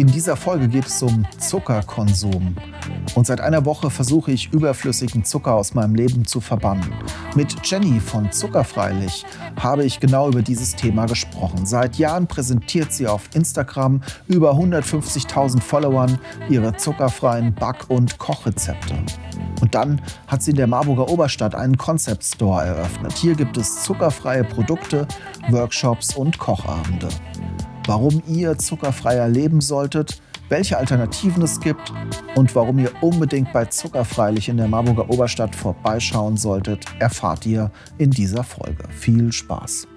In dieser Folge geht es um Zuckerkonsum. Und seit einer Woche versuche ich überflüssigen Zucker aus meinem Leben zu verbannen. Mit Jenny von Zuckerfreilich habe ich genau über dieses Thema gesprochen. Seit Jahren präsentiert sie auf Instagram über 150.000 Followern ihre zuckerfreien Back- und Kochrezepte. Und dann hat sie in der Marburger Oberstadt einen Concept Store eröffnet. Hier gibt es zuckerfreie Produkte, Workshops und Kochabende warum ihr zuckerfreier leben solltet, welche Alternativen es gibt und warum ihr unbedingt bei Zuckerfreilich in der Marburger Oberstadt vorbeischauen solltet, erfahrt ihr in dieser Folge. Viel Spaß!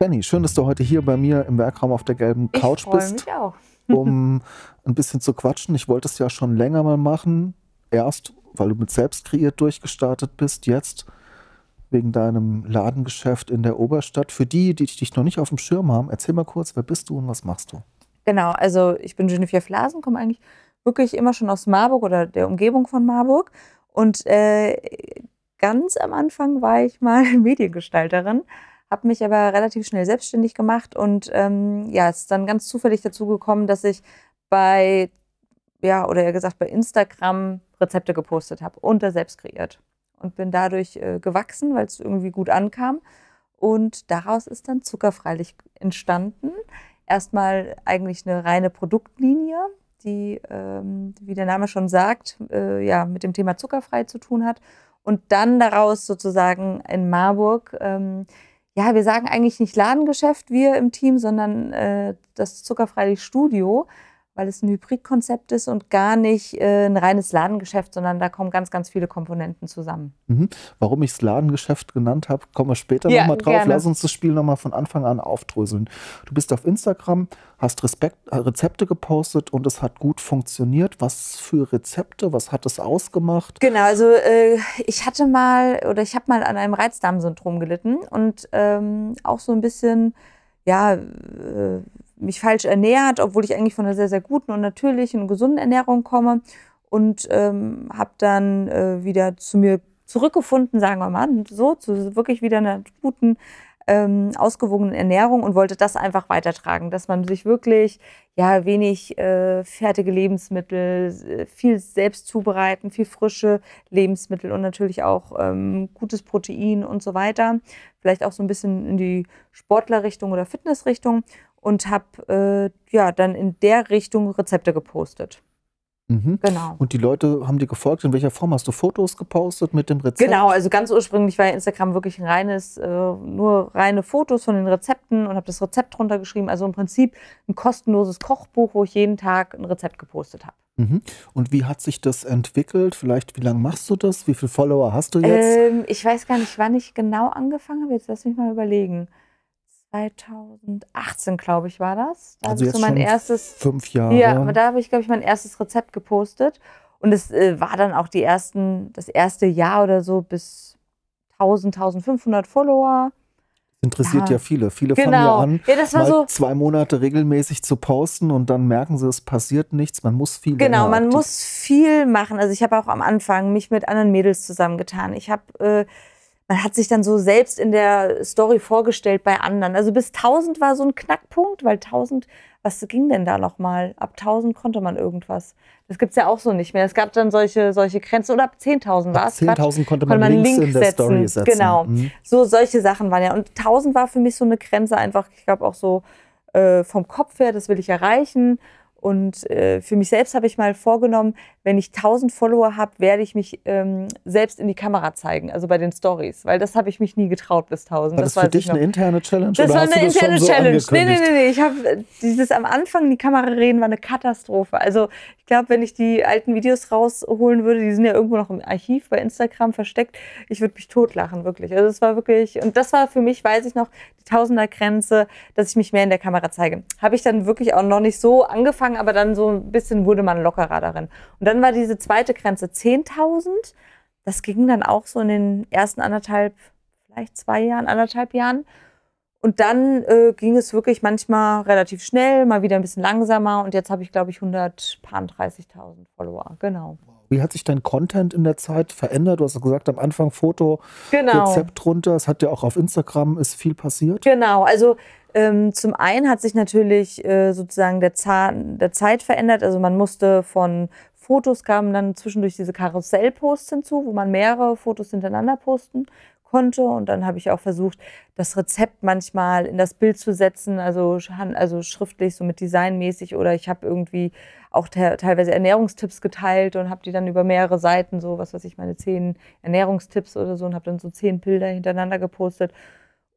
Jenny, schön, dass du heute hier bei mir im Werkraum auf der gelben Couch ich bist, mich auch. um ein bisschen zu quatschen. Ich wollte es ja schon länger mal machen. Erst, weil du mit selbst kreiert durchgestartet bist, jetzt wegen deinem Ladengeschäft in der Oberstadt. Für die, die dich noch nicht auf dem Schirm haben, erzähl mal kurz, wer bist du und was machst du? Genau, also ich bin Genevieve Flasen, komme eigentlich wirklich immer schon aus Marburg oder der Umgebung von Marburg. Und äh, ganz am Anfang war ich mal Mediengestalterin, habe mich aber relativ schnell selbstständig gemacht und ähm, ja, es ist dann ganz zufällig dazu gekommen, dass ich bei, ja, oder eher gesagt bei Instagram Rezepte gepostet habe und da selbst kreiert und bin dadurch äh, gewachsen, weil es irgendwie gut ankam. Und daraus ist dann Zuckerfreilich entstanden. Erstmal eigentlich eine reine Produktlinie, die, ähm, wie der Name schon sagt, äh, ja, mit dem Thema zuckerfrei zu tun hat. Und dann daraus sozusagen in Marburg, ähm, ja, wir sagen eigentlich nicht Ladengeschäft, wir im Team, sondern äh, das Zuckerfreilich Studio, weil es ein Hybridkonzept ist und gar nicht äh, ein reines Ladengeschäft, sondern da kommen ganz, ganz viele Komponenten zusammen. Mhm. Warum ich es Ladengeschäft genannt habe, kommen wir später ja, nochmal drauf. Gerne. Lass uns das Spiel nochmal von Anfang an aufdröseln. Du bist auf Instagram, hast Respekt, äh, Rezepte gepostet und es hat gut funktioniert. Was für Rezepte, was hat es ausgemacht? Genau, also äh, ich hatte mal oder ich habe mal an einem Reizdarmsyndrom gelitten und ähm, auch so ein bisschen, ja, äh, mich falsch ernährt, obwohl ich eigentlich von einer sehr, sehr guten und natürlichen und gesunden Ernährung komme. Und ähm, habe dann äh, wieder zu mir zurückgefunden, sagen wir mal, so, zu wirklich wieder einer guten ähm, ausgewogenen Ernährung und wollte das einfach weitertragen, dass man sich wirklich ja wenig äh, fertige Lebensmittel, äh, viel selbst zubereiten, viel frische Lebensmittel und natürlich auch ähm, gutes Protein und so weiter. Vielleicht auch so ein bisschen in die Sportlerrichtung oder Fitnessrichtung und habe äh, ja dann in der Richtung Rezepte gepostet. Mhm. Genau. Und die Leute haben dir gefolgt. In welcher Form hast du Fotos gepostet mit dem Rezept? Genau, also ganz ursprünglich war Instagram wirklich ein reines, äh, nur reine Fotos von den Rezepten und habe das Rezept drunter geschrieben. Also im Prinzip ein kostenloses Kochbuch, wo ich jeden Tag ein Rezept gepostet habe. Mhm. Und wie hat sich das entwickelt? Vielleicht, wie lange machst du das? Wie viele Follower hast du jetzt? Ähm, ich weiß gar nicht, wann ich genau angefangen habe. Jetzt lass mich mal überlegen. 2018, glaube ich, war das. Da also jetzt so mein erstes fünf Jahre. Ja, aber da habe ich, glaube ich, mein erstes Rezept gepostet. Und es äh, war dann auch die ersten, das erste Jahr oder so bis 1000, 1500 Follower. Interessiert ja, ja viele. Viele genau. fangen ja an, ja, das war so zwei Monate regelmäßig zu posten und dann merken sie, es passiert nichts. Man muss viel Genau, man muss viel machen. Also ich habe auch am Anfang mich mit anderen Mädels zusammengetan. Ich habe äh, man hat sich dann so selbst in der Story vorgestellt bei anderen. Also bis 1000 war so ein Knackpunkt, weil 1000, was ging denn da nochmal? Ab 1000 konnte man irgendwas. Das gibt es ja auch so nicht mehr. Es gab dann solche, solche Grenzen. Oder ab 10.000 war es. 10.000 konnte man, man Links Link in der setzen. Story setzen. Genau. Mhm. So solche Sachen waren ja. Und 1000 war für mich so eine Grenze einfach, ich glaube auch so äh, vom Kopf her, das will ich erreichen. Und äh, für mich selbst habe ich mal vorgenommen, wenn ich 1000 Follower habe, werde ich mich ähm, selbst in die Kamera zeigen, also bei den Stories, weil das habe ich mich nie getraut bis 1000. War das, das für dich eine interne Challenge? Das war eine interne Challenge. So nee, nee, nee, nee. Ich habe dieses am Anfang in die Kamera reden war eine Katastrophe. Also ich glaube, wenn ich die alten Videos rausholen würde, die sind ja irgendwo noch im Archiv bei Instagram versteckt, ich würde mich totlachen, wirklich. Also es war wirklich, und das war für mich, weiß ich noch, die Tausender-Grenze, dass ich mich mehr in der Kamera zeige. Habe ich dann wirklich auch noch nicht so angefangen aber dann so ein bisschen wurde man lockerer darin. Und dann war diese zweite Grenze 10.000. Das ging dann auch so in den ersten anderthalb, vielleicht zwei Jahren, anderthalb Jahren. Und dann äh, ging es wirklich manchmal relativ schnell, mal wieder ein bisschen langsamer. Und jetzt habe ich, glaube ich, 130.000 Follower. Genau. Wie hat sich dein Content in der Zeit verändert? Du hast gesagt, am Anfang Foto, Genau. Rezept runter. Es hat ja auch auf Instagram ist viel passiert. Genau, also ähm, zum einen hat sich natürlich äh, sozusagen der Zahn der Zeit verändert. Also man musste von Fotos kamen dann zwischendurch diese Karussellposts hinzu, wo man mehrere Fotos hintereinander posten konnte. Und dann habe ich auch versucht, das Rezept manchmal in das Bild zu setzen, also, also schriftlich, so mit designmäßig. Oder ich habe irgendwie auch te teilweise Ernährungstipps geteilt und habe die dann über mehrere Seiten, so was weiß ich, meine zehn Ernährungstipps oder so und habe dann so zehn Bilder hintereinander gepostet.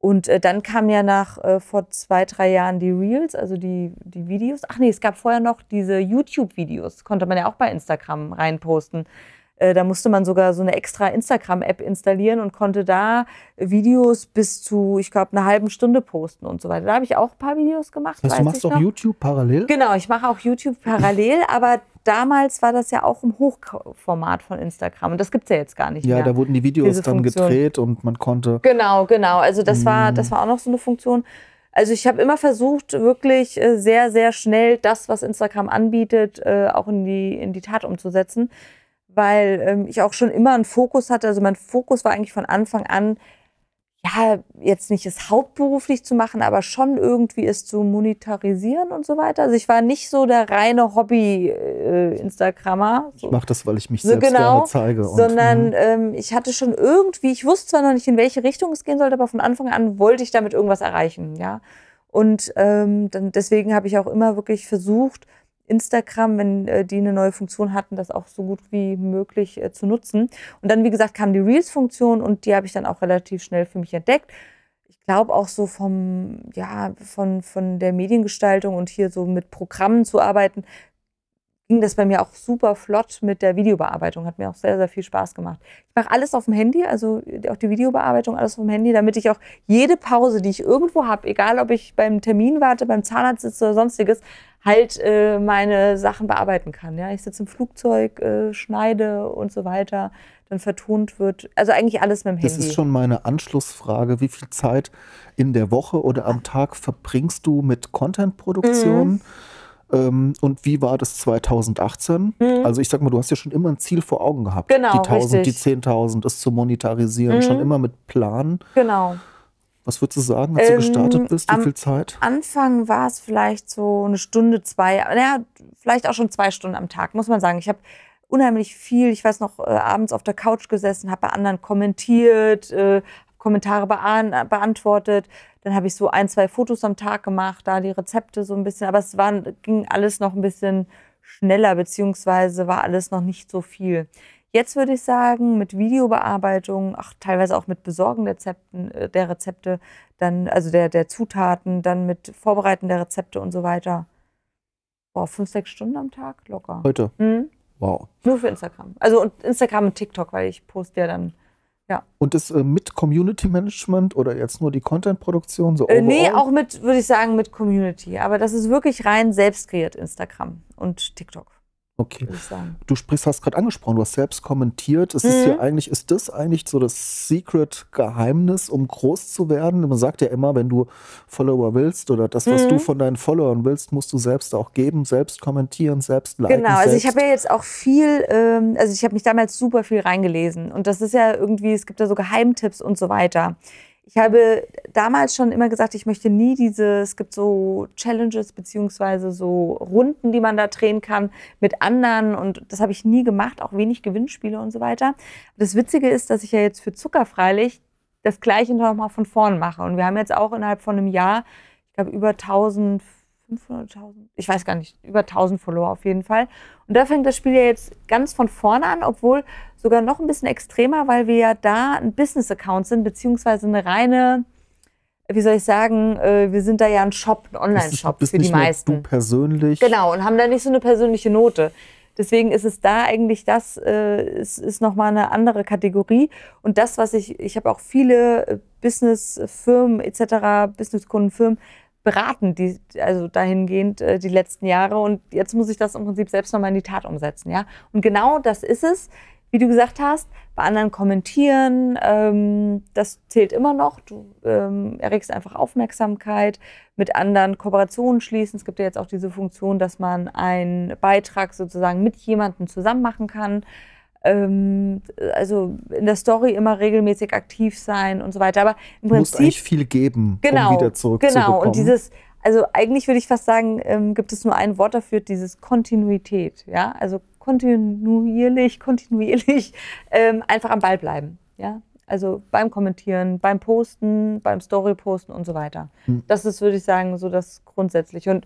Und äh, dann kamen ja nach äh, vor zwei, drei Jahren die Reels, also die, die Videos. Ach nee, es gab vorher noch diese YouTube-Videos, konnte man ja auch bei Instagram reinposten. Äh, da musste man sogar so eine extra Instagram-App installieren und konnte da Videos bis zu, ich glaube, einer halben Stunde posten und so weiter. Da habe ich auch ein paar Videos gemacht. Das heißt, du machst auch noch. YouTube parallel? Genau, ich mache auch YouTube parallel, aber damals war das ja auch im Hochformat von Instagram und das gibt es ja jetzt gar nicht Ja, mehr. da wurden die Videos dann gedreht und man konnte. Genau, genau. Also das war, Mhm. das war auch noch so eine Funktion. Also ich habe immer versucht, wirklich äh, sehr, sehr schnell das, was Instagram anbietet, äh, auch in die, in die Tat umzusetzen, weil ähm, ich auch schon immer einen Fokus hatte. Also mein Fokus war eigentlich von Anfang an, ja, jetzt nicht es hauptberuflich zu machen, aber schon irgendwie es zu monetarisieren und so weiter. Also ich war nicht so der reine Hobby-Instagrammer. Ich mache das, weil ich mich So selbst genau, gerne zeige. Und, sondern mhm. ähm, ich hatte schon irgendwie, ich wusste zwar noch nicht, in welche Richtung es gehen sollte, aber von Anfang an wollte ich damit irgendwas erreichen, ja. Und ähm, dann, deswegen habe ich auch immer wirklich versucht, Instagram, wenn äh, die eine neue Funktion hatten, das auch so gut wie möglich äh, zu nutzen. Und dann, wie gesagt, kam die Reels-Funktion und die habe ich dann auch relativ schnell für mich entdeckt. Ich glaube auch so vom, ja, von, von der Mediengestaltung und hier so mit Programmen zu arbeiten, ging das bei mir auch super flott mit der Videobearbeitung. Hat mir auch sehr, sehr viel Spaß gemacht. Ich mache alles auf dem Handy, also auch die Videobearbeitung, alles auf dem Handy, damit ich auch jede Pause, die ich irgendwo habe, egal ob ich beim Termin warte, beim Zahnarzt sitze oder sonstiges, halt äh, meine Sachen bearbeiten kann. Ja? Ich sitze im Flugzeug, äh, schneide und so weiter, dann vertont wird. Also eigentlich alles mit dem Das Handy. ist schon meine Anschlussfrage. Wie viel Zeit in der Woche oder am Tag verbringst du mit Content-Produktion? Mhm. Ähm, und wie war das 2018? Also ich sag mal, du hast ja schon immer ein Ziel vor Augen gehabt. Genau, die 1000, richtig. die 10.000, es zu monetarisieren. Mhm. Schon immer mit Plan. genau. Was würdest du sagen, als du Ähm, gestartet bist? Wie am- viel Zeit? Anfang war es vielleicht so eine Stunde, zwei, naja, vielleicht auch schon zwei Stunden am Tag, muss man sagen. Ich habe unheimlich viel, ich weiß noch, äh, abends auf der Couch gesessen, habe bei anderen kommentiert, äh, Kommentare bean beantwortet. Dann habe ich so ein, zwei Fotos am Tag gemacht, da die Rezepte so ein bisschen, aber es waren, ging alles noch ein bisschen schneller, beziehungsweise war alles noch nicht so viel. Jetzt würde ich sagen, mit Videobearbeitung, ach, teilweise auch mit Besorgen der, Rezepten, äh, der Rezepte, dann, also der, der Zutaten, dann mit Vorbereiten der Rezepte und so weiter. Boah, fünf, sechs Stunden am Tag locker. Heute. Hm? Wow. Nur für Instagram. Also und Instagram und TikTok, weil ich poste ja dann. Und das äh, mit Community Management oder jetzt nur die Content-Produktion? So Äh, nee, auch mit, würde ich sagen, mit Community. Aber das ist wirklich rein selbst kreiert, Instagram und TikTok, Okay. Du sprichst, hast gerade angesprochen, du hast selbst kommentiert. Es ist Mhm. ja eigentlich, ist das eigentlich so das Secret-Geheimnis, um groß zu werden? Man sagt ja immer, wenn du Follower willst oder das, was Mhm. du von deinen Followern willst, musst du selbst auch geben, selbst kommentieren, selbst liken. Genau, also ich selbst. habe ja jetzt auch viel, ähm, also ich habe mich damals super viel reingelesen und das ist ja irgendwie, es gibt da so Geheimtipps und so weiter. Ich habe damals schon immer gesagt, ich möchte nie diese, es gibt so Challenges beziehungsweise so Runden, die man da drehen kann mit anderen und das habe ich nie gemacht, auch wenig Gewinnspiele und so weiter. Das Witzige ist, dass ich ja jetzt für Zuckerfreilich das Gleiche nochmal von vorn mache und wir haben jetzt auch innerhalb von einem Jahr, ich glaube über 1500, 1000, ich weiß gar nicht, über 1000 Follower auf jeden Fall. Und da fängt das Spiel ja jetzt ganz von vorne an, obwohl sogar noch ein bisschen extremer, weil wir ja da ein Business-Account sind, beziehungsweise eine reine, wie soll ich sagen, äh, wir sind da ja ein Shop, ein Online-Shop für die meisten. Du persönlich. Genau, und haben da nicht so eine persönliche Note. Deswegen ist es da eigentlich das, äh, ist, ist nochmal eine andere Kategorie. Und das, was ich, ich habe auch viele äh, Businessfirmen etc., Businesskundenfirmen, beraten, die, also dahingehend äh, die letzten Jahre. Und jetzt muss ich das im Prinzip selbst nochmal in die Tat umsetzen. Ja? Und genau das ist es, wie du gesagt hast, bei anderen kommentieren, ähm, das zählt immer noch. Du ähm, erregst einfach Aufmerksamkeit, mit anderen Kooperationen schließen. Es gibt ja jetzt auch diese Funktion, dass man einen Beitrag sozusagen mit jemandem zusammen machen kann ähm, also in der Story immer regelmäßig aktiv sein und so weiter. Aber im du musst eigentlich viel geben, genau, um wieder zurückzubekommen. Genau, und dieses, also eigentlich würde ich fast sagen, ähm, gibt es nur ein Wort dafür, dieses Kontinuität. Ja, also kontinuierlich, kontinuierlich ähm, einfach am Ball bleiben. Ja, also beim Kommentieren, beim Posten, beim Story-Posten und so weiter. Hm. Das ist, würde ich sagen, so das Grundsätzliche. Und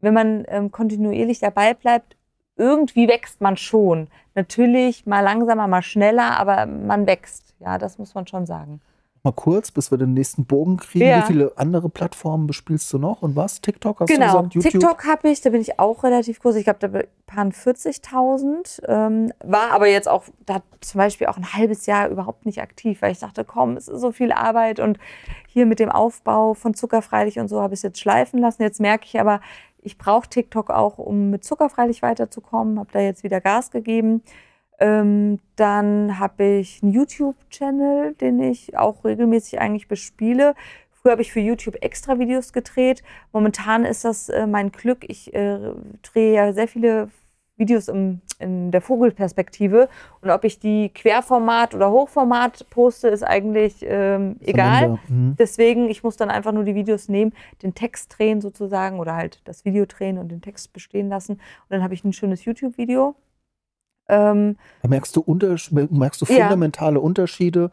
wenn man ähm, kontinuierlich dabei bleibt, irgendwie wächst man schon. Natürlich mal langsamer, mal schneller, aber man wächst. Ja, das muss man schon sagen. Mal kurz, bis wir den nächsten Bogen kriegen. Ja. Wie viele andere Plattformen bespielst du noch und was? TikTok hast genau. du gesagt? YouTube? TikTok habe ich, da bin ich auch relativ groß. Ich glaube, da waren 40.000. Ähm, war aber jetzt auch da zum Beispiel auch ein halbes Jahr überhaupt nicht aktiv, weil ich dachte, komm, es ist so viel Arbeit und hier mit dem Aufbau von Zuckerfreilich und so habe ich es jetzt schleifen lassen. Jetzt merke ich aber, ich brauche TikTok auch, um mit Zuckerfreilich weiterzukommen. Habe da jetzt wieder Gas gegeben. Ähm, dann habe ich einen YouTube-Channel, den ich auch regelmäßig eigentlich bespiele. Früher habe ich für YouTube extra Videos gedreht. Momentan ist das äh, mein Glück. Ich äh, drehe ja sehr viele Videos im, in der Vogelperspektive. Und ob ich die Querformat oder Hochformat poste, ist eigentlich ähm, egal. Mhm. Deswegen, ich muss dann einfach nur die Videos nehmen, den Text drehen sozusagen oder halt das Video drehen und den Text bestehen lassen. Und dann habe ich ein schönes YouTube-Video. Ähm, merkst du, merkst du fundamentale ja. Unterschiede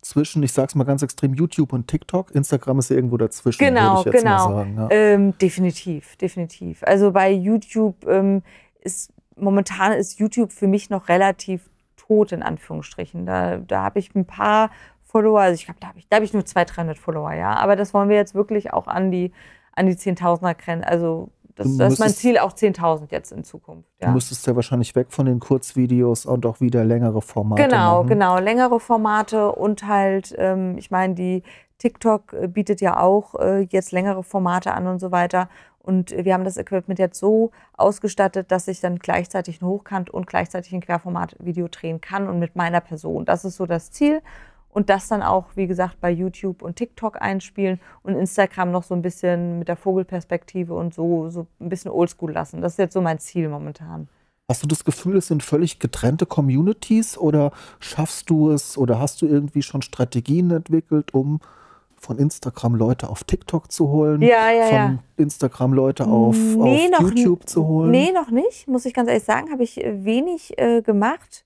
zwischen, ich sag's mal ganz extrem, YouTube und TikTok? Instagram ist ja irgendwo dazwischen, genau, würde ich jetzt genau. mal sagen. Ja. Ähm, definitiv, definitiv. Also bei YouTube ähm, ist momentan ist YouTube für mich noch relativ tot, in Anführungsstrichen. Da, da habe ich ein paar Follower, also ich glaube, da habe ich, hab ich nur 200, 300 Follower, ja. Aber das wollen wir jetzt wirklich auch an die, an die 10.000er Grenze, also das, das ist mein Ziel, auch 10.000 jetzt in Zukunft. Ja. Du müsstest ja wahrscheinlich weg von den Kurzvideos und auch wieder längere Formate Genau, machen. genau, längere Formate und halt, ähm, ich meine, die TikTok äh, bietet ja auch äh, jetzt längere Formate an und so weiter. Und wir haben das Equipment jetzt so ausgestattet, dass ich dann gleichzeitig ein Hochkant und gleichzeitig ein Querformat-Video drehen kann und mit meiner Person. Das ist so das Ziel. Und das dann auch, wie gesagt, bei YouTube und TikTok einspielen und Instagram noch so ein bisschen mit der Vogelperspektive und so, so ein bisschen oldschool lassen. Das ist jetzt so mein Ziel momentan. Hast du das Gefühl, es sind völlig getrennte Communities oder schaffst du es oder hast du irgendwie schon Strategien entwickelt, um von Instagram Leute auf TikTok zu holen, ja, ja, von ja. Instagram Leute auf, nee, auf YouTube zu holen? Nee, noch nicht, muss ich ganz ehrlich sagen, habe ich äh, wenig äh, gemacht.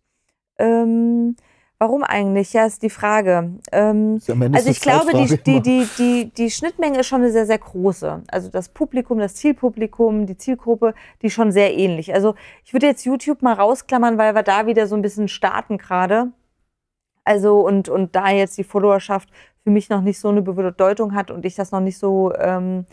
Ähm, warum eigentlich? Ja, ist die Frage. Ähm, ja also ich glaube, die, die, die, die, die Schnittmenge ist schon eine sehr, sehr große. Also das Publikum, das Zielpublikum, die Zielgruppe, die ist schon sehr ähnlich. Also ich würde jetzt YouTube mal rausklammern, weil wir da wieder so ein bisschen starten gerade. Also und, und da jetzt die Followerschaft für mich noch nicht so eine Bedeutung hat und ich das noch nicht so ähm,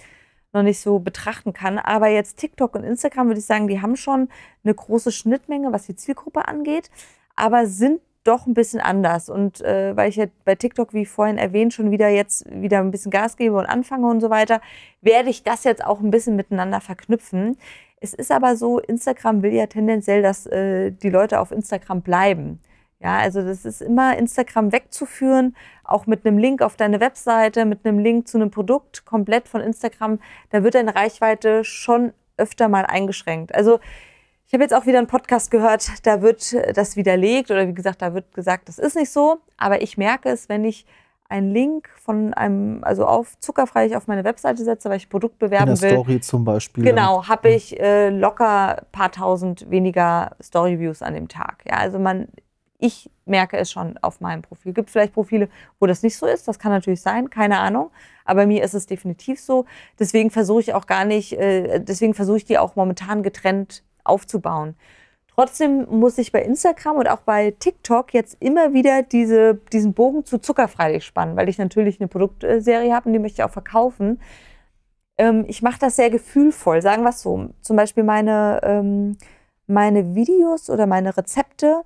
noch nicht so betrachten kann. Aber jetzt TikTok und Instagram würde ich sagen, die haben schon eine große Schnittmenge, was die Zielgruppe angeht, aber sind doch ein bisschen anders. Und äh, weil ich ja bei TikTok, wie vorhin erwähnt, schon wieder jetzt wieder ein bisschen Gas gebe und anfange und so weiter, werde ich das jetzt auch ein bisschen miteinander verknüpfen. Es ist aber so, Instagram will ja tendenziell, dass äh, die Leute auf Instagram bleiben. Ja, also das ist immer Instagram wegzuführen, auch mit einem Link auf deine Webseite, mit einem Link zu einem Produkt komplett von Instagram. Da wird deine Reichweite schon öfter mal eingeschränkt. Also ich habe jetzt auch wieder einen Podcast gehört, da wird das widerlegt oder wie gesagt, da wird gesagt, das ist nicht so. Aber ich merke es, wenn ich einen Link von einem, also auf zuckerfrei auf meine Webseite setze, weil ich ein Produkt bewerben In der will. Story zum Beispiel. Genau, habe ich äh, locker ein paar tausend weniger Storyviews an dem Tag. Ja, also man ich merke es schon auf meinem Profil. Gibt vielleicht Profile, wo das nicht so ist. Das kann natürlich sein, keine Ahnung. Aber mir ist es definitiv so. Deswegen versuche ich auch gar nicht, äh, deswegen versuche ich die auch momentan getrennt aufzubauen. Trotzdem muss ich bei Instagram und auch bei TikTok jetzt immer wieder diese, diesen Bogen zu zuckerfreilich spannen, weil ich natürlich eine Produktserie habe und die möchte ich auch verkaufen. Ähm, ich mache das sehr gefühlvoll, sagen wir es so. Zum Beispiel meine, ähm, meine Videos oder meine Rezepte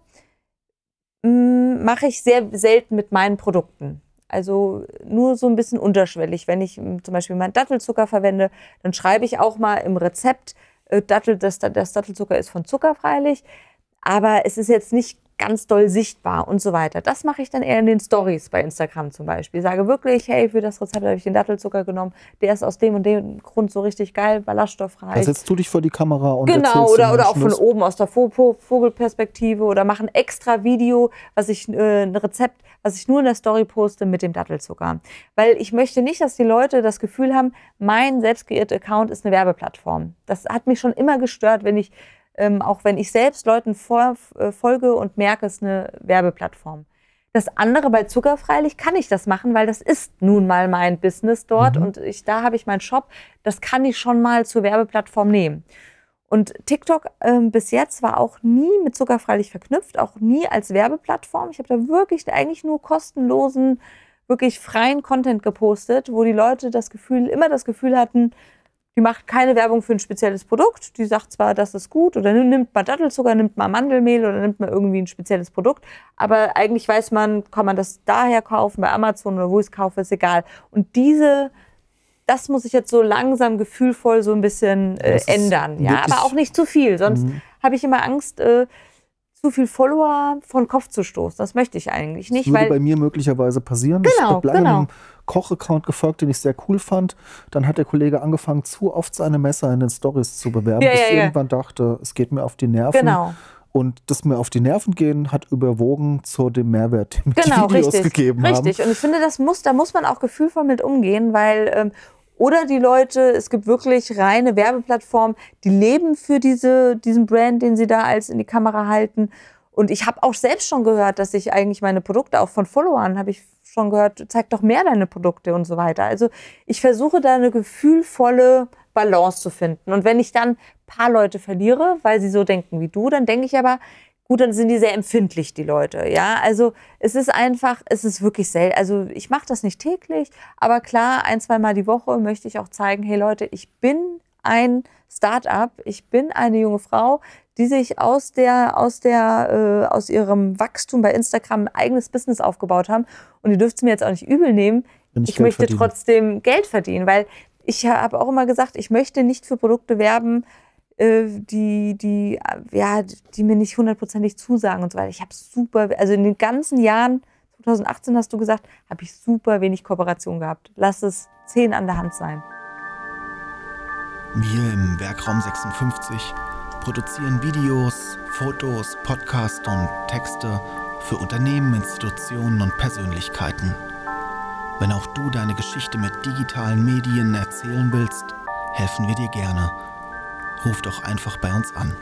mache ich sehr selten mit meinen Produkten. Also nur so ein bisschen unterschwellig. Wenn ich hm, zum Beispiel meinen Dattelzucker verwende, dann schreibe ich auch mal im Rezept, äh, Dattel, das, das Dattelzucker ist von Zucker freilich. Aber es ist jetzt nicht ganz doll sichtbar und so weiter. Das mache ich dann eher in den Stories bei Instagram zum Beispiel. Ich sage wirklich, hey, für das Rezept habe ich den Dattelzucker genommen. Der ist aus dem und dem Grund so richtig geil, ballaststoffreich. Da setzt du dich vor die Kamera und Genau, oder, oder auch von oben aus der Vo- Vogelperspektive oder mache ein extra Video, was ich, äh, ein Rezept, was ich nur in der Story poste mit dem Dattelzucker. Weil ich möchte nicht, dass die Leute das Gefühl haben, mein selbst kreierte Account ist eine Werbeplattform. Das hat mich schon immer gestört, wenn ich ähm, auch wenn ich selbst Leuten vor, äh, folge und merke, es ist eine Werbeplattform. Das andere bei Zuckerfreilich kann ich das machen, weil das ist nun mal mein Business dort Mhm. und ich, da habe ich meinen Shop. Das kann ich schon mal zur Werbeplattform nehmen. Und TikTok ähm, bis jetzt war auch nie mit Zuckerfreilich verknüpft, auch nie als Werbeplattform. Ich habe da wirklich eigentlich nur kostenlosen, wirklich freien Content gepostet, wo die Leute das Gefühl, immer das Gefühl hatten, die macht keine Werbung für ein spezielles Produkt. Die sagt zwar, das ist gut oder nimmt mal Dattelzucker, nimmt mal Mandelmehl oder nimmt mal irgendwie ein spezielles Produkt, aber eigentlich weiß man, kann man das daher kaufen, bei Amazon oder wo ich es kaufe, ist egal. Und diese, das muss ich jetzt so langsam gefühlvoll so ein bisschen äh, ändern. Ja, aber auch nicht zu viel, sonst Mhm. habe ich immer Angst, äh, zu viel Follower von Kopf zu stoßen. Das möchte ich eigentlich nicht, Das würde weil bei mir möglicherweise passieren. ich Genau, habe lange genau. einem Koch-Account gefolgt, den ich sehr cool fand. Dann hat der Kollege angefangen, zu oft seine Messer in den Stories zu bewerben, Ja, bis ja, ich ja. irgendwann dachte, es geht mir auf die Nerven. genau. Und das mir auf die Nerven gehen hat überwogen zu dem Mehrwert, den Genau, die Videos richtig. gegeben richtig. haben. Und ich finde, das muss, da muss man auch gefühlvoll mit umgehen, weil ähm, oder die Leute, es gibt wirklich reine Werbeplattformen, die leben für diese, diesen Brand, den sie da als in die Kamera halten. Und ich habe auch selbst schon gehört, dass ich eigentlich meine Produkte auch von Followern habe ich schon gehört, zeig doch mehr deine Produkte und so weiter. Also ich versuche da eine gefühlvolle Balance zu finden. Und wenn ich dann ein paar Leute verliere, weil sie so denken wie du, dann denke ich aber, gut, dann sind die sehr empfindlich, die Leute. Ja, also es ist einfach, es ist wirklich selten. Also ich mache das nicht täglich, aber klar, ein, zweimal die Woche möchte ich auch zeigen, hey Leute, ich bin ein Start-up, ich bin eine junge Frau, die sich aus der, aus der, äh, aus ihrem Wachstum bei Instagram ein eigenes Business aufgebaut haben. Und ihr dürft es mir jetzt auch nicht übel nehmen. Wenn ich Ich möchte verdiene. trotzdem Geld verdienen, weil ich habe auch immer gesagt, ich möchte nicht für Produkte werben, die, die, äh, ja, die mir nicht hundertprozentig zusagen und so weiter. Ich habe super, also in den ganzen Jahren, 2018 hast du gesagt, habe ich super wenig Kooperation gehabt. Lass es zehn an der Hand sein. Wir im Werkraum 56 produzieren Videos, Fotos, Podcasts und Texte für Unternehmen, Institutionen und Persönlichkeiten. Wenn auch du deine Geschichte mit digitalen Medien erzählen willst, helfen wir dir gerne. Ruf doch einfach bei uns an.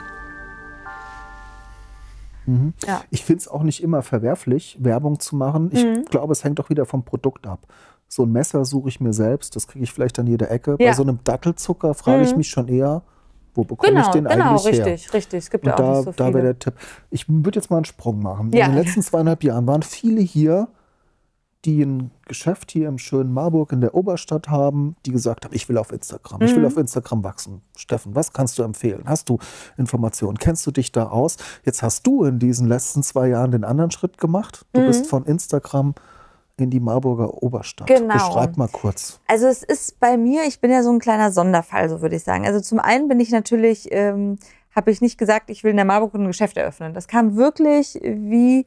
Ja. Ich finde es auch nicht immer verwerflich, Werbung zu machen. Ich Mhm. glaube, es hängt auch wieder vom Produkt ab. So ein Messer suche ich mir selbst, das kriege ich vielleicht an jeder Ecke. Bei Ja. so einem Dattelzucker frage ich Mhm. mich schon eher, wo bekomme Genau, ich den genau, eigentlich her? richtig, richtig. Es gibt Und ja auch da, nicht so da wäre der Tipp. Ich würde jetzt mal einen Sprung machen. Ja. In den letzten zweieinhalb Jahren waren viele hier, die ein Geschäft hier im schönen Marburg in der Oberstadt haben, die gesagt haben, ich will auf Instagram, ich will Mhm. auf Instagram wachsen. Steffen, was kannst du empfehlen? Hast du Informationen? Kennst du dich da aus? Jetzt hast du in diesen letzten zwei Jahren den anderen Schritt gemacht. Du Mhm. bist von Instagram in die Marburger Oberstadt. Genau. Beschreib mal kurz. Also es ist bei mir, ich bin ja so ein kleiner Sonderfall, so würde ich sagen. Also zum einen bin ich natürlich, ähm, habe ich nicht gesagt, ich will in der Marburg ein Geschäft eröffnen. Das kam wirklich wie,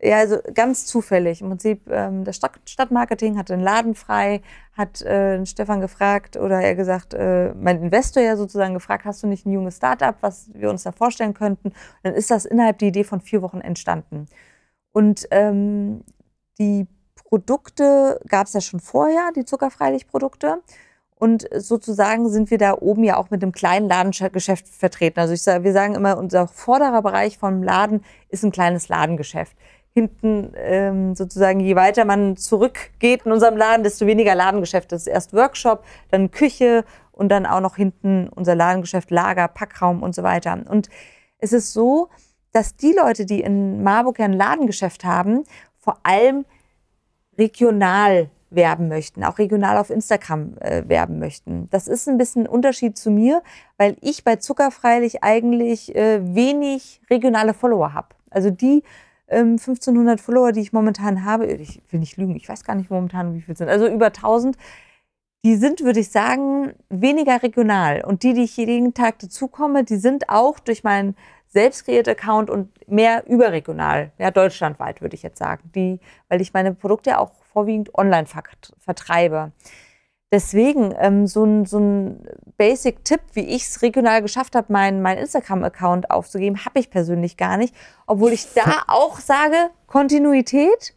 ja, also ganz zufällig. Im Prinzip, ähm, das Stadt Stadtmarketing hatte einen Laden frei, hat äh, den Stefan gefragt oder er gesagt, äh, mein Investor ja sozusagen gefragt, hast du nicht ein junges Startup, was wir uns da vorstellen könnten? Dann ist das innerhalb der Idee von vier Wochen entstanden. Und ähm, die Produkte gab es ja schon vorher, die Zuckerfreilich-Produkte. Und sozusagen sind wir da oben ja auch mit einem kleinen Ladengeschäft vertreten. Also ich sage, wir sagen immer, unser vorderer Bereich vom Laden ist ein kleines Ladengeschäft. Hinten ähm, sozusagen, je weiter man zurückgeht in unserem Laden, desto weniger Ladengeschäft. Das ist erst Workshop, dann Küche und dann auch noch hinten unser Ladengeschäft, Lager, Packraum und so weiter. Und es ist so, dass die Leute, die in Marburg ja ein Ladengeschäft haben, vor allem regional werben möchten, auch regional auf Instagram äh, werben möchten. Das ist ein bisschen ein Unterschied zu mir, weil ich bei Zuckerfreilich eigentlich äh, wenig regionale Follower habe. Also die 1500 Follower, die ich momentan habe, ich will nicht lügen, ich weiß gar nicht momentan, wie viel sind, also über 1000, die sind, würde ich sagen, weniger regional. Und die, die ich jeden Tag dazukomme, die sind auch durch meinen selbst kreiert Account und mehr überregional, ja, deutschlandweit würde ich jetzt sagen, die, weil ich meine Produkte auch vorwiegend online vertreibe. Deswegen ähm, so ein, so ein Basic-Tipp, wie ich es regional geschafft habe, meinen mein Instagram-Account aufzugeben, habe ich persönlich gar nicht. Obwohl ich da auch sage, Kontinuität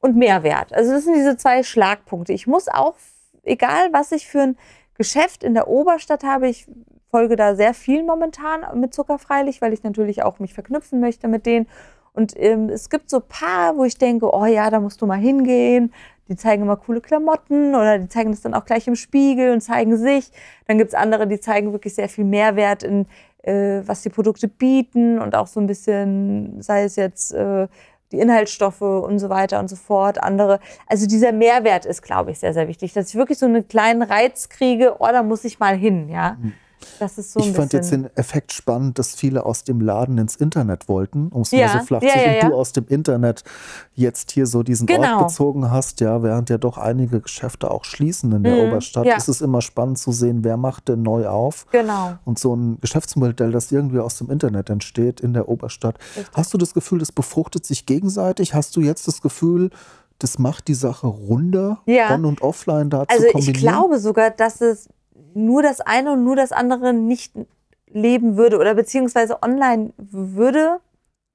und Mehrwert. Also das sind diese zwei Schlagpunkte. Ich muss auch, egal was ich für ein Geschäft in der Oberstadt habe, ich folge da sehr viel momentan mit Zuckerfreilich, weil ich natürlich auch mich verknüpfen möchte mit denen. Und ähm, es gibt so ein paar, wo ich denke, oh ja, da musst du mal hingehen die zeigen immer coole Klamotten oder die zeigen das dann auch gleich im Spiegel und zeigen sich. Dann gibt es andere, die zeigen wirklich sehr viel Mehrwert in, äh, was die Produkte bieten und auch so ein bisschen, sei es jetzt äh, die Inhaltsstoffe und so weiter und so fort. Andere, also dieser Mehrwert ist, glaube ich, sehr, sehr wichtig, dass ich wirklich so einen kleinen Reiz kriege, oh, da muss ich mal hin, ja. Mhm. Das ist so ich fand jetzt den Effekt spannend, dass viele aus dem Laden ins Internet wollten, um es ja. mal so flach zu ja, ja, und du aus dem Internet jetzt hier so diesen genau. Ort bezogen hast, ja, während ja doch einige Geschäfte auch schließen in der mhm. Oberstadt, ist es immer spannend zu sehen, wer macht denn neu auf. Genau. Und so ein Geschäftsmodell, das irgendwie aus dem Internet entsteht in der Oberstadt. Richtig. Hast du das Gefühl, das befruchtet sich gegenseitig? Hast du jetzt das Gefühl, das macht die Sache runder, on und offline da also zu kombinieren? Also ich glaube sogar, dass es nur das eine und nur das andere nicht leben würde oder beziehungsweise online würde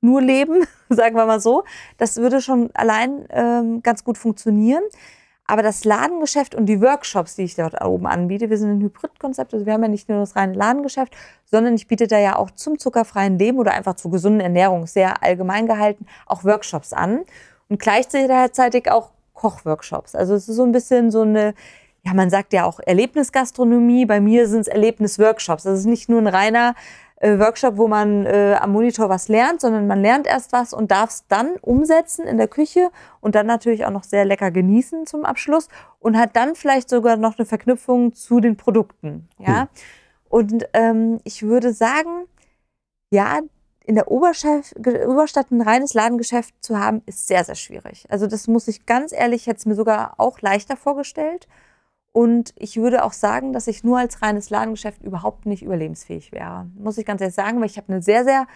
nur leben, sagen wir mal so. Das würde schon allein ähm, ganz gut funktionieren. Aber das Ladengeschäft und die Workshops, die ich dort oben anbiete, wir sind ein Hybridkonzept, also wir haben ja nicht nur das reine Ladengeschäft, sondern ich biete da ja auch zum zuckerfreien Leben oder einfach zur gesunden Ernährung, sehr allgemein gehalten, auch Workshops an und gleichzeitig auch Kochworkshops. Also es ist so ein bisschen so eine ja, man sagt ja auch Erlebnisgastronomie. Bei mir sind es Erlebnisworkshops. Das ist nicht nur ein reiner äh, Workshop, wo man äh, am Monitor was lernt, sondern man lernt erst was und darf es dann umsetzen in der Küche und dann natürlich auch noch sehr lecker genießen zum Abschluss und hat dann vielleicht sogar noch eine Verknüpfung zu den Produkten. Ja, hm. und ähm, ich würde sagen, ja, in der Oberstadt ein reines Ladengeschäft zu haben, ist sehr, sehr schwierig. Also das muss ich ganz ehrlich, hätte es mir sogar auch leichter vorgestellt. Und ich würde auch sagen, dass ich nur als reines Ladengeschäft überhaupt nicht überlebensfähig wäre. Muss ich ganz ehrlich sagen, weil ich habe eine sehr, sehr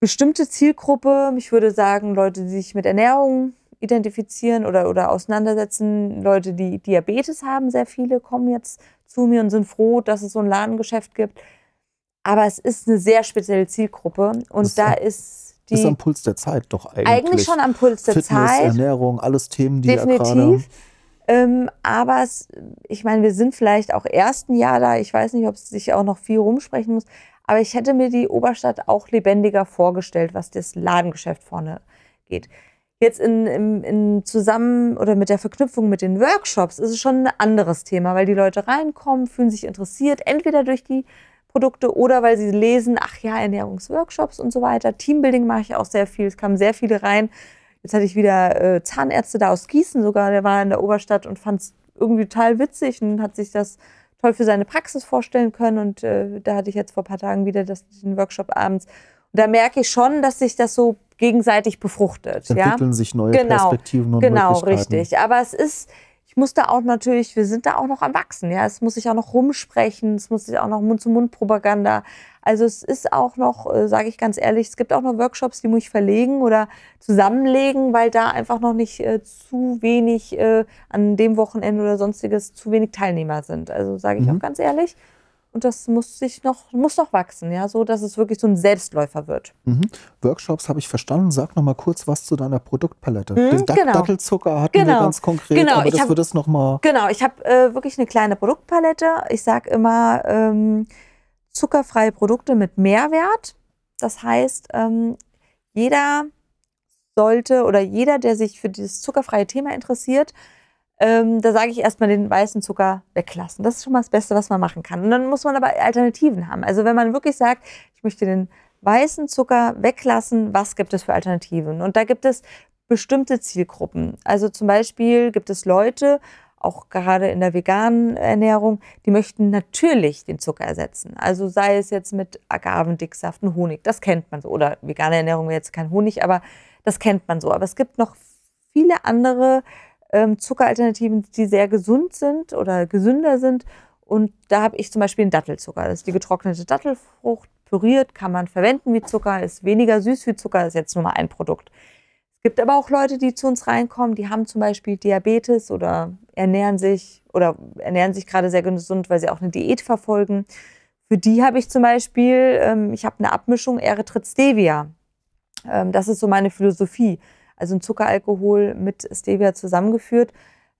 bestimmte Zielgruppe. Ich würde sagen, Leute, die sich mit Ernährung identifizieren oder, oder auseinandersetzen. Leute, die Diabetes haben, sehr viele kommen jetzt zu mir und sind froh, dass es so ein Ladengeschäft gibt. Aber es ist eine sehr spezielle Zielgruppe und das da ist die. Ist am Puls der Zeit doch eigentlich. Eigentlich schon am Puls der Fitness, Zeit. Ernährung, alles Themen, die Definitiv. ja gerade ähm, aber es, ich meine, wir sind vielleicht auch ersten Jahr da. Ich weiß nicht, ob es sich auch noch viel rumsprechen muss. Aber ich hätte mir die Oberstadt auch lebendiger vorgestellt, was das Ladengeschäft vorne geht. Jetzt in, in, in zusammen oder mit der Verknüpfung mit den Workshops ist es schon ein anderes Thema, weil die Leute reinkommen, fühlen sich interessiert, entweder durch die Produkte oder weil sie lesen, ach ja, Ernährungsworkshops und so weiter. Teambuilding mache ich auch sehr viel. Es kamen sehr viele rein, Jetzt hatte ich wieder äh, Zahnärzte da aus Gießen sogar, der war in der Oberstadt und fand es irgendwie total witzig und hat sich das toll für seine Praxis vorstellen können. Und äh, da hatte ich jetzt vor ein paar Tagen wieder das, den Workshop abends. Und da merke ich schon, dass sich das so gegenseitig befruchtet. Entwickeln ja? sich neue genau, Perspektiven und genau, Möglichkeiten. Genau, richtig. Aber es ist, ich muss da auch natürlich, wir sind da auch noch am Wachsen. Ja? Es muss sich auch noch rumsprechen, es muss sich auch noch Mund-zu-Mund-Propaganda also es ist auch noch, äh, sage ich ganz ehrlich, es gibt auch noch Workshops, die muss ich verlegen oder zusammenlegen, weil da einfach noch nicht äh, zu wenig äh, an dem Wochenende oder sonstiges zu wenig Teilnehmer sind. Also sage ich mhm. auch ganz ehrlich. Und das muss sich noch, muss noch wachsen, ja, so dass es wirklich so ein Selbstläufer wird. Mhm. Workshops habe ich verstanden. Sag noch mal kurz was zu deiner Produktpalette. Mhm, Den Dat genau. Dattelzucker hatten genau. wir ganz konkret, genau. aber ich das hab, wird es noch mal. Genau, ich habe äh, wirklich eine kleine Produktpalette. Ich sage immer, ähm, zuckerfreie Produkte mit Mehrwert. Das heißt, ähm, jeder sollte oder jeder, der sich für dieses zuckerfreie Thema interessiert, ähm, da sage ich erstmal den weißen Zucker weglassen. Das ist schon mal das Beste, was man machen kann. Und dann muss man aber Alternativen haben. Also wenn man wirklich sagt, ich möchte den weißen Zucker weglassen, was gibt es für Alternativen? Und da gibt es bestimmte Zielgruppen. Also zum Beispiel gibt es Leute, auch gerade in der veganen Ernährung, die möchten natürlich den Zucker ersetzen. Also sei es jetzt mit Agavendicksaft und Honig, das kennt man so. Oder vegane Ernährung wäre jetzt kein Honig, aber Das kennt man so. Aber es gibt noch viele andere ähm, Zuckeralternativen, die sehr gesund sind oder gesünder sind. Und da habe ich zum Beispiel einen Dattelzucker. Das ist die getrocknete Dattelfrucht, püriert, kann man verwenden wie Zucker, ist weniger süß wie Zucker, ist jetzt nur mal ein Produkt. Gibt aber auch Leute, die zu uns reinkommen, die haben zum Beispiel Diabetes oder ernähren sich oder ernähren sich gerade sehr gesund, weil sie auch eine Diät verfolgen. Für die habe ich zum Beispiel, ähm, ich habe eine Abmischung Erythrit Stevia. Ähm, das ist so meine Philosophie. Also ein Zuckeralkohol mit Stevia zusammengeführt,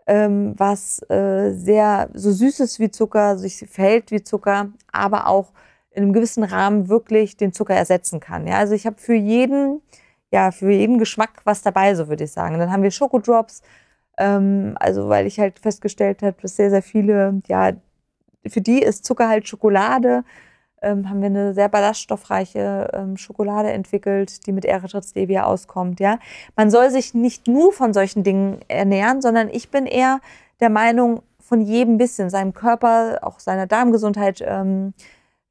ähm, was äh, sehr so süß ist wie Zucker, sich verhält wie Zucker, aber auch in einem gewissen Rahmen wirklich den Zucker ersetzen kann. Ja, also ich habe für jeden, ja, für jeden Geschmack was dabei, so würde ich sagen. Dann haben wir Schokodrops, ähm, also weil ich halt festgestellt habe, dass sehr, sehr viele, ja, für die ist Zucker halt Schokolade. Ähm, haben wir eine sehr ballaststoffreiche ähm, Schokolade entwickelt, die mit Erythrit Stevia auskommt. Ja, man soll sich nicht nur von solchen Dingen ernähren, sondern ich bin eher der Meinung, von jedem bisschen seinem Körper, auch seiner Darmgesundheit ähm,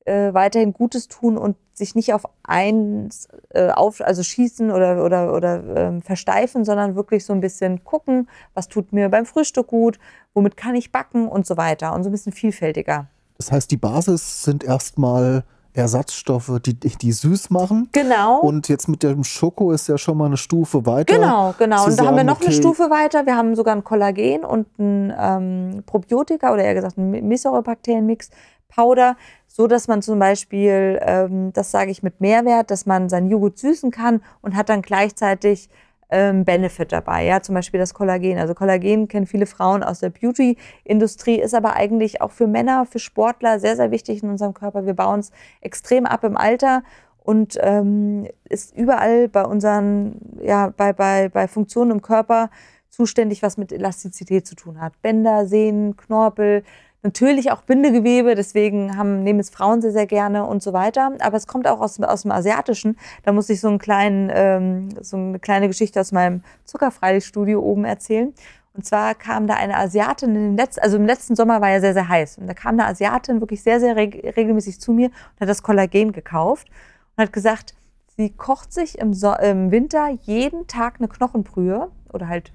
äh, weiterhin Gutes tun und sich nicht auf eins äh, auf, also schießen oder, oder, oder ähm, versteifen, sondern wirklich so ein bisschen gucken, was tut mir beim Frühstück gut, womit kann ich backen und so weiter und so ein bisschen vielfältiger. Das heißt, die Basis sind erstmal Ersatzstoffe, die, die süß machen. Genau. Und jetzt mit dem Schoko ist ja schon mal eine Stufe weiter. Genau, genau. Und da haben wir noch okay. eine Stufe weiter. Wir haben sogar ein Kollagen und ein ähm, Probiotika oder eher gesagt ein Milchsäurebakterienmix Powder, so dass man zum Beispiel, ähm, das sage ich mit Mehrwert, dass man seinen Joghurt süßen kann und hat dann gleichzeitig ähm, Benefit dabei. Ja, zum Beispiel das Kollagen. Also Kollagen kennen viele Frauen aus der Beauty-Industrie, ist aber eigentlich auch für Männer, für Sportler sehr, sehr wichtig in unserem Körper. Wir bauen es extrem ab im Alter und ähm, ist überall bei unseren, ja, bei, bei, bei Funktionen im Körper zuständig, was mit Elastizität zu tun hat. Bänder, Sehnen, Knorpel, Natürlich auch Bindegewebe, deswegen haben, nehmen es Frauen sehr, sehr gerne und so weiter. Aber es kommt auch aus, aus dem Asiatischen. Da muss ich so, einen kleinen, ähm, so eine kleine Geschichte aus meinem Zuckerfreilich-Studio oben erzählen. Und zwar kam da eine Asiatin in den letzten, also im letzten Sommer war ja sehr, sehr heiß. Und da kam eine Asiatin wirklich sehr, sehr reg regelmäßig zu mir und hat das Kollagen gekauft und hat gesagt, sie kocht sich im, so im Winter jeden Tag eine Knochenbrühe oder halt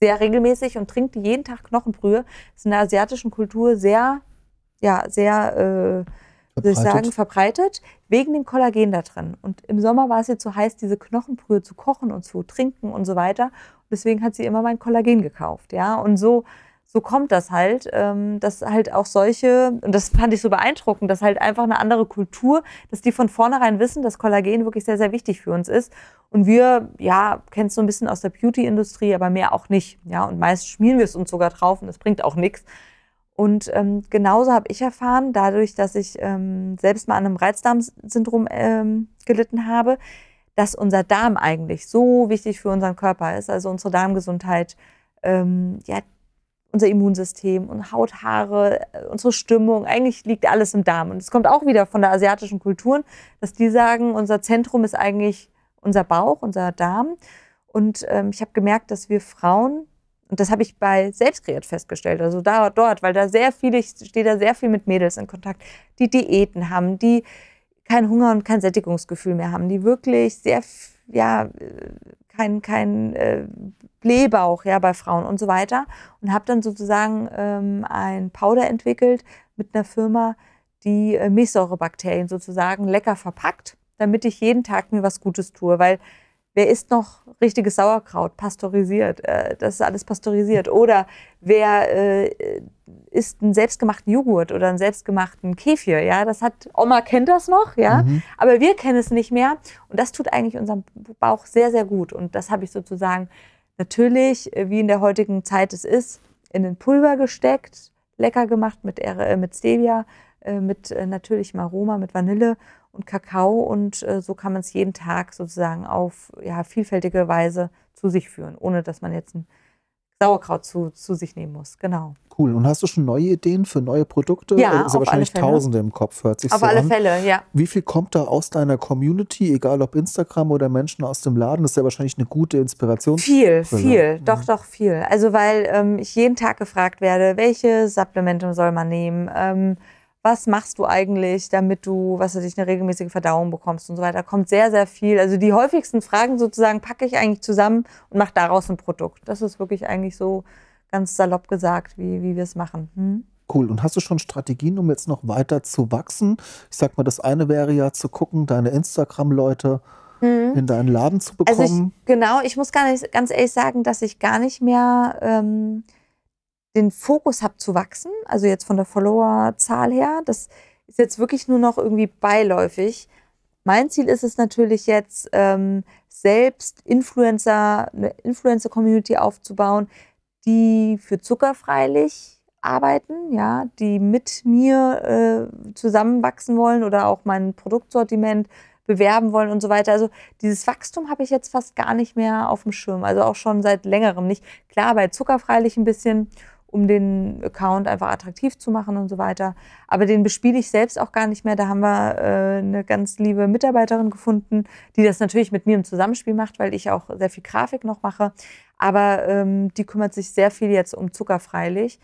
sehr regelmäßig und trinkt jeden Tag Knochenbrühe. Das ist in der asiatischen Kultur sehr, ja, sehr, äh, würde ich sagen, verbreitet, wegen dem Kollagen da drin. Und im Sommer war es ihr zu heiß, diese Knochenbrühe zu kochen und zu trinken und so weiter. Und deswegen hat sie immer mein Kollagen gekauft, ja. Und so so kommt das halt, ähm, dass halt auch solche, und das fand ich so beeindruckend, dass halt einfach eine andere Kultur, dass die von vornherein wissen, dass Kollagen wirklich sehr, sehr wichtig für uns ist. Und wir, ja, kennst so ein bisschen aus der Beauty-Industrie, aber mehr auch nicht. Ja, und meist schmieren wir es uns sogar drauf und das bringt auch nichts. Und ähm, genauso habe ich erfahren, dadurch, dass ich ähm, selbst mal an einem Reizdarmsyndrom ähm, gelitten habe, dass unser Darm eigentlich so wichtig für unseren Körper ist, also unsere Darmgesundheit, ähm, ja, unser Immunsystem und Haut, Haare, äh, unsere Stimmung. Eigentlich liegt alles im Darm. Und es kommt auch wieder von der asiatischen Kultur, dass die sagen, unser Zentrum ist eigentlich unser Bauch, unser Darm. Und ähm, ich habe gemerkt, dass wir Frauen, und das habe ich bei Selbstkreiert festgestellt, also da, dort, weil da sehr viele, ich stehe da sehr viel mit Mädels in Kontakt, die Diäten haben, die kein Hunger und kein Sättigungsgefühl mehr haben, die wirklich sehr, ja, kein, kein äh, Blähbauch ja, bei Frauen und so weiter. Und habe dann sozusagen ähm, ein Powder entwickelt mit einer Firma, die äh, Milchsäurebakterien sozusagen lecker verpackt, damit ich jeden Tag mir was Gutes tue. Weil wer isst noch richtiges Sauerkraut, pasteurisiert? Äh, das ist alles pasteurisiert. Oder wer äh, isst einen selbstgemachten Joghurt oder einen selbstgemachten Kefir? Ja, das hat Oma kennt das noch, ja, mhm. aber wir kennen es nicht mehr. Und das tut eigentlich unserem Bauch sehr, sehr gut. Und das habe ich sozusagen natürlich, äh, wie in der heutigen Zeit es ist, in den Pulver gesteckt, lecker gemacht mit, äh, mit Stevia, äh, mit natürlichem Aroma, mit Vanille und Kakao. Und so kann man es jeden Tag sozusagen auf ja, vielfältige Weise zu sich führen, ohne dass man jetzt ein Sauerkraut zu, zu sich nehmen muss. Genau. Cool. Und hast du schon neue Ideen für neue Produkte? Ja, ist ja wahrscheinlich Tausende im Kopf, hört sich auf so alle an. Fälle, ja. Wie viel kommt da aus deiner Community, egal ob Instagram oder Menschen aus dem Laden? Das ist ja wahrscheinlich eine gute Inspiration. Viel, viel, doch, doch viel. Also weil ähm, ich jeden Tag gefragt werde, welche Supplemente soll man nehmen? Ähm, was machst du eigentlich, damit du, was weiß ich, eine regelmäßige Verdauung bekommst und so weiter. Kommt sehr, sehr viel. Also die häufigsten Fragen sozusagen packe ich eigentlich zusammen und mache daraus ein Produkt. Das ist wirklich eigentlich so ganz salopp gesagt, wie, wie wir es machen. Hm? Cool. Und hast du schon Strategien, um jetzt noch weiter zu wachsen? Ich sag mal, das eine wäre ja zu gucken, deine Instagram-Leute mhm. in deinen Laden zu bekommen. Also ich, genau, ich muss gar nicht, ganz ehrlich sagen, dass ich gar nicht mehr ähm, den Fokus habe zu wachsen. Also jetzt von der Followerzahl her. Das ist jetzt wirklich nur noch irgendwie beiläufig. Mein Ziel ist es natürlich jetzt, ähm, selbst Influencer, eine Influencer-Community aufzubauen, die für zuckerfreilich arbeiten, ja, die mit mir äh, zusammenwachsen wollen oder auch mein Produktsortiment bewerben wollen und so weiter. Also dieses Wachstum habe ich jetzt fast gar nicht mehr auf dem Schirm. Also auch schon seit längerem nicht. Klar, bei zuckerfreilich ein bisschen, um den Account einfach attraktiv zu machen und so weiter. Aber den bespiele ich selbst auch gar nicht mehr. Da haben wir äh, eine ganz liebe Mitarbeiterin gefunden, die das natürlich mit mir im Zusammenspiel macht, weil ich auch sehr viel Grafik noch mache. Aber ähm, die kümmert sich sehr viel jetzt um zuckerfreilich.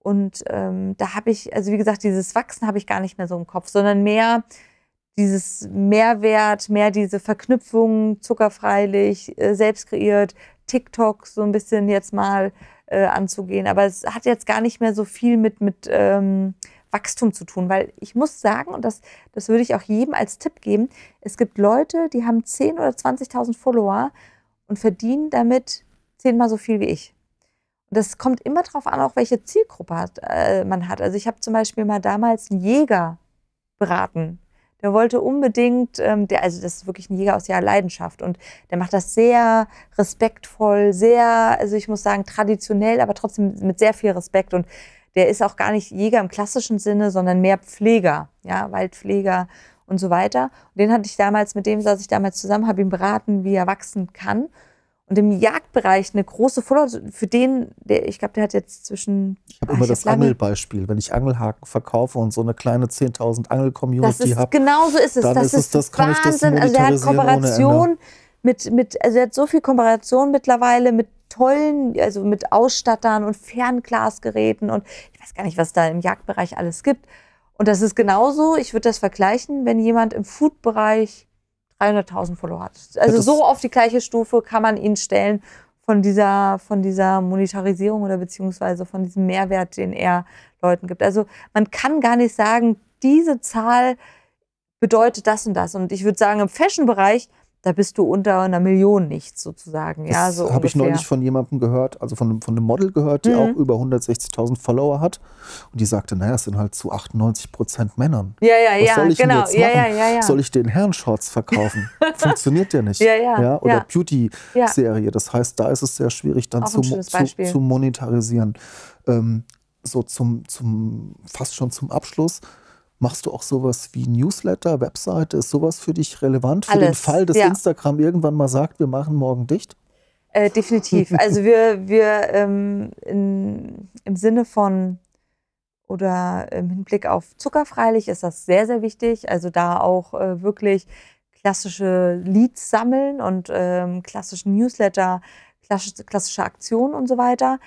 Und ähm, da habe ich, also wie gesagt, dieses Wachsen habe ich gar nicht mehr so im Kopf, sondern mehr dieses Mehrwert, mehr diese Verknüpfung, zuckerfreilich, äh, selbst kreiert, TikTok so ein bisschen jetzt mal äh, anzugehen. Aber es hat jetzt gar nicht mehr so viel mit, mit ähm, Wachstum zu tun, weil ich muss sagen, und das, das würde ich auch jedem als Tipp geben, es gibt Leute, die haben 10.000 oder 20.000 Follower und verdienen damit zehnmal so viel wie ich. Und das kommt immer darauf an, auch welche Zielgruppe hat, äh, man hat. Also ich habe zum Beispiel mal damals einen Jäger beraten. Der wollte unbedingt, ähm, der, also das ist wirklich ein Jäger aus ihrer Leidenschaft und der macht das sehr respektvoll, sehr, also ich muss sagen, traditionell, aber trotzdem mit sehr viel Respekt. Und der ist auch gar nicht Jäger im klassischen Sinne, sondern mehr Pfleger, ja, Waldpfleger und so weiter. Und den hatte ich damals, mit dem saß ich damals zusammen, habe ihn beraten, wie er wachsen kann. Und im Jagdbereich eine große Follower, für den, der, ich glaube, der hat jetzt zwischen. Ich habe immer das Angelbeispiel. Wenn ich Angelhaken verkaufe und so eine kleine 10.000 Angel-Community habe. Genau so ist es. Dann das ist es, das kann Wahnsinn. ich das Also er hat Kooperation mit, mit, also er hat so viel Kooperation mittlerweile mit tollen, also mit Ausstattern und Fernglasgeräten und ich weiß gar nicht, was da im Jagdbereich alles gibt. Und das ist genauso, ich würde das vergleichen, wenn jemand im Food-Bereich 300.000 Follower hat. Also so auf die gleiche Stufe kann man ihn stellen von dieser, von dieser Monetarisierung oder beziehungsweise von diesem Mehrwert, den er Leuten gibt. Also man kann gar nicht sagen, diese Zahl bedeutet das und das. Und ich würde sagen, im Fashion-Bereich da bist du unter einer Million nicht sozusagen. Ja, das so habe ich neulich von jemandem gehört, also von, von einem Model gehört, die mhm. auch über 160.000 Follower hat. Und die sagte, naja, es sind halt zu 98 Prozent Männern. Ja, ja, Was ja, soll ich genau. Jetzt machen? Ja, ja, ja, Soll ich den Herrenshorts verkaufen? Funktioniert der nicht. Ja, ja, ja, oder Beauty-Serie. Das heißt, da ist es sehr schwierig, dann zu, zu, zu, monetarisieren. Ähm, so zum, zum, fast schon zum Abschluss. Machst du auch sowas wie Newsletter, Webseite? Ist sowas für dich relevant? Für Alles, den Fall, dass ja. Instagram irgendwann mal sagt, wir machen morgen dicht? Äh, definitiv. Also wir, wir ähm, in, im Sinne von oder im Hinblick auf zuckerfreilich ist das sehr, sehr wichtig. Also da auch äh, wirklich klassische Leads sammeln und ähm, klassischen Newsletter, klassische, klassische Aktionen und so weiter.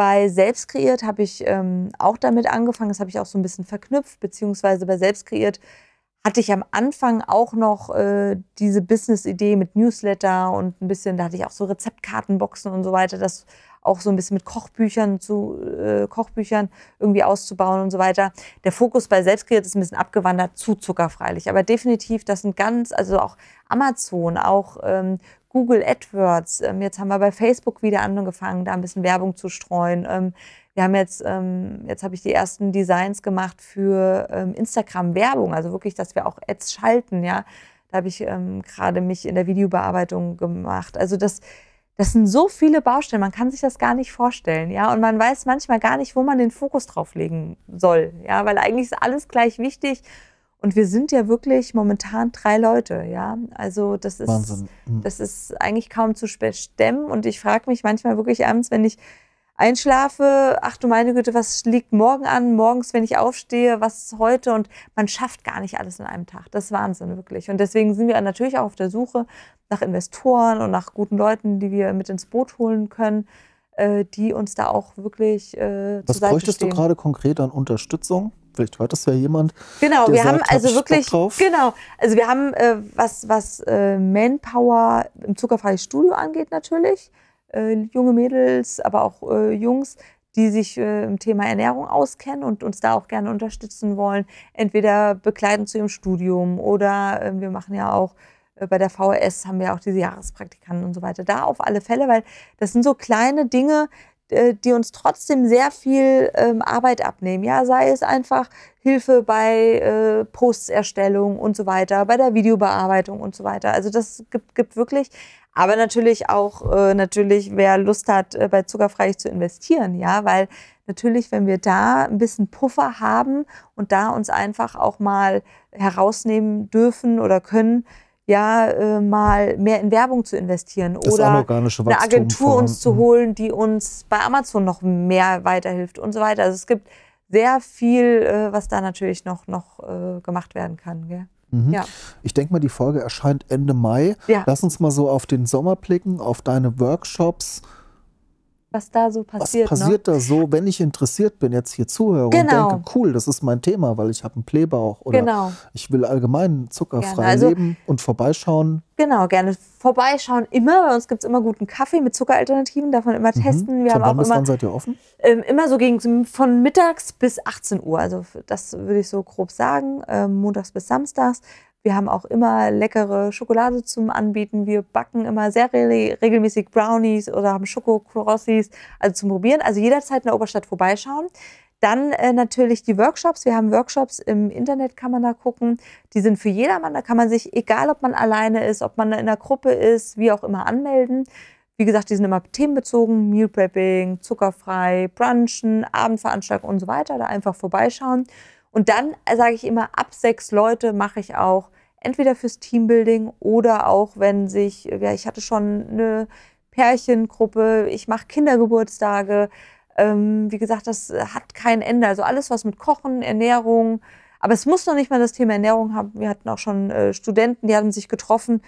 Bei Selbst kreiert habe ich ähm, auch damit angefangen, das habe ich auch so ein bisschen verknüpft, beziehungsweise bei Selbst kreiert hatte ich am Anfang auch noch äh, diese Business-Idee mit Newsletter und ein bisschen, da hatte ich auch so Rezeptkartenboxen und so weiter, das auch so ein bisschen mit Kochbüchern zu äh, Kochbüchern irgendwie auszubauen und so weiter. Der Fokus bei Selbstkreiert ist ein bisschen abgewandert zu zuckerfreilich, aber definitiv, das sind ganz, also auch Amazon, auch ähm, Google AdWords. Ähm, jetzt haben wir bei Facebook wieder angefangen, da ein bisschen Werbung zu streuen. Ähm, wir haben jetzt, ähm, jetzt habe ich die ersten Designs gemacht für Instagram-Werbung, also wirklich, dass wir auch Ads schalten, ja. Da habe ich gerade mich in der Videobearbeitung gemacht. Also das, das sind so viele Baustellen, man kann sich das gar nicht vorstellen, ja. Und man weiß manchmal gar nicht, wo man den Fokus drauf legen soll, ja, weil eigentlich ist alles gleich wichtig. Und wir sind ja wirklich momentan drei Leute, ja. Also das ist, Wahnsinn. Mhm. das ist eigentlich kaum zu stemmen. Und ich frage mich manchmal wirklich abends, wenn ich einschlafe, ach du meine Güte, was liegt morgen an? Morgens, wenn ich aufstehe, was ist heute? Und man schafft gar nicht alles in einem Tag. Das ist Wahnsinn, wirklich. Und deswegen sind wir natürlich auch auf der Suche nach Investoren und nach guten Leuten, die wir mit ins Boot holen können, äh, die uns da auch wirklich äh, Was bräuchtest stehen. du gerade konkret an Unterstützung? Vielleicht hört das ja jemand. Genau, wir sagt, haben hab also Bock wirklich, genau, also wir haben, äh, was, was äh, Manpower im zuckerfreien Studio angeht natürlich, äh, junge Mädels, aber auch äh, Jungs, die sich äh, im Thema Ernährung auskennen und uns da auch gerne unterstützen wollen, entweder begleiten zu ihrem Studium oder äh, wir machen ja auch bei der VHS haben wir auch diese Jahrespraktikanten und so weiter. Da auf alle Fälle, weil das sind so kleine Dinge, die uns trotzdem sehr viel ähm, Arbeit abnehmen. Ja, sei es einfach Hilfe bei äh, Posterstellung und so weiter, bei der Videobearbeitung und so weiter. Also das gibt, gibt wirklich, aber natürlich auch äh, natürlich, wer Lust hat, äh, bei Zuckerfrei zu investieren, ja, weil natürlich, wenn wir da ein bisschen Puffer haben und da uns einfach auch mal herausnehmen dürfen oder können, ja, äh, mal mehr in Werbung zu investieren Das oder eine Agentur uns zu voran. holen, die uns bei Amazon noch mehr weiterhilft und so weiter. Also es gibt sehr viel, äh, was da natürlich noch, noch äh, gemacht werden kann. Gell? Mhm. Ja. Ich denke mal, die Folge erscheint Ende Mai. Ja. Lass uns mal so auf den Sommer blicken, auf deine Workshops. Was da so passiert. Was passiert da so, wenn ich interessiert bin, jetzt hier zuhöre Genau. und denke, cool, das ist mein Thema, weil ich habe einen Blähbauch oder Genau. ich will allgemein zuckerfrei. Also- leben und vorbeischauen. Genau, gerne vorbeischauen. Immer. Bei uns gibt es immer guten Kaffee mit Zuckeralternativen. Davon immer testen. Wir Mhm. Von haben wann auch immer wann seid ihr offen? Ähm, immer so gegen von mittags bis 18 Uhr. Also das würde ich so grob sagen. Ähm, montags bis samstags. Wir haben auch immer leckere Schokolade zum Anbieten. Wir backen immer sehr re regelmäßig Brownies oder haben Schokokrossis, also zum Probieren. Also jederzeit in der Oberstadt vorbeischauen. Dann äh, natürlich die Workshops. Wir haben Workshops im Internet, kann man da gucken. Die sind für jedermann. Da kann man sich, egal ob man alleine ist, ob man in einer Gruppe ist, wie auch immer, anmelden. Wie gesagt, die sind immer themenbezogen, Meal Prepping, zuckerfrei, Brunchen, Abendveranstaltungen und so weiter. Da einfach vorbeischauen. Und dann sage ich immer, ab sechs Leute mache ich auch entweder fürs Teambuilding oder auch, wenn sich, ja, ich hatte schon eine Pärchengruppe, ich mache Kindergeburtstage. Ähm, wie gesagt, das hat kein Ende. Also alles, was mit Kochen, Ernährung, aber es muss noch nicht mal das Thema Ernährung haben. Wir hatten auch schon äh, Studenten, die haben sich getroffen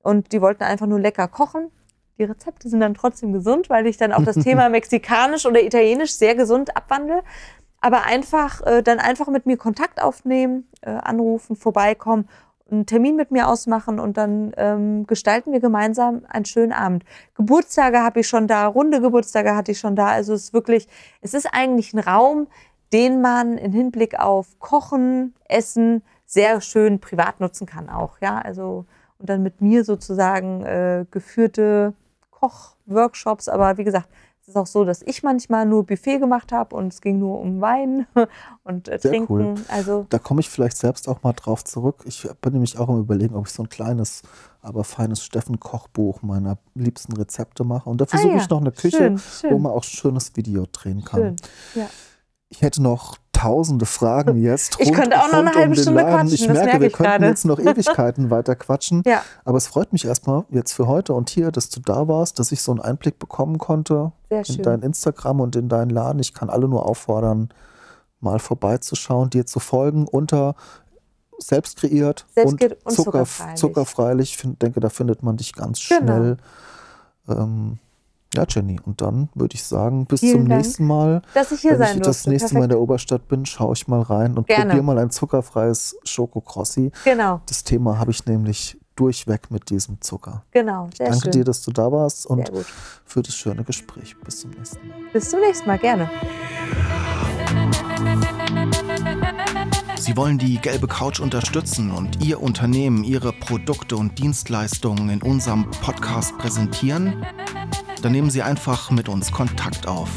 und die wollten einfach nur lecker kochen. Die Rezepte sind dann trotzdem gesund, weil ich dann auch das Thema mexikanisch oder italienisch sehr gesund abwandle. Aber einfach, äh, dann einfach mit mir Kontakt aufnehmen, äh, anrufen, vorbeikommen, einen Termin mit mir ausmachen und dann ähm, gestalten wir gemeinsam einen schönen Abend. Geburtstage habe ich schon da, runde Geburtstage hatte ich schon da. Also es ist wirklich, es ist eigentlich ein Raum, den man im Hinblick auf Kochen, Essen sehr schön privat nutzen kann auch. Ja, also und dann mit mir sozusagen äh, geführte Kochworkshops. Aber wie gesagt, es ist auch so, dass ich manchmal nur Buffet gemacht habe und es ging nur um Wein und äh, Trinken. cool. Also Da komme ich vielleicht selbst auch mal drauf zurück. Ich bin nämlich auch im Überlegen, ob ich so ein kleines, aber feines Steffen-Kochbuch meiner liebsten Rezepte mache. Und dafür Ah suche ja, ich noch eine Küche, schön, schön. wo man auch ein schönes Video drehen kann. schön. Ja. Ich hätte noch tausende Fragen jetzt. Ich könnte auch noch eine halbe den Stunde Laden. quatschen, Ich merke, merke wir ich könnten gerade. jetzt noch Ewigkeiten weiter quatschen. Ja. Aber es freut mich erstmal jetzt für heute und hier, dass du da warst, dass ich so einen Einblick bekommen konnte Sehr in schön. dein Instagram und in deinen Laden. Ich kann alle nur auffordern, mal vorbeizuschauen, dir zu folgen unter selbst kreiert Selbst und, und Zucker, zuckerfreilich. zuckerfreilich. Ich denke, da findet man dich ganz Genau. schnell. Ähm, ja, Jenny, und dann würde ich sagen, bis Vielen zum Dank, nächsten Mal. Dass ich hier Wenn sein ich durfte. das nächste Mal in Perfekt. der Oberstadt bin, schaue ich mal rein und probiere mal ein zuckerfreies Schokokrossi. Genau, Das Thema habe ich nämlich durchweg mit diesem Zucker. genau. Sehr Danke schön. dir, dass du da warst und für das schöne Gespräch. Bis zum nächsten Mal. Bis zum nächsten Mal, gerne. Sie wollen die gelbe Couch unterstützen und Ihr Unternehmen, Ihre Produkte und Dienstleistungen in unserem Podcast präsentieren? Dann nehmen Sie einfach mit uns Kontakt auf.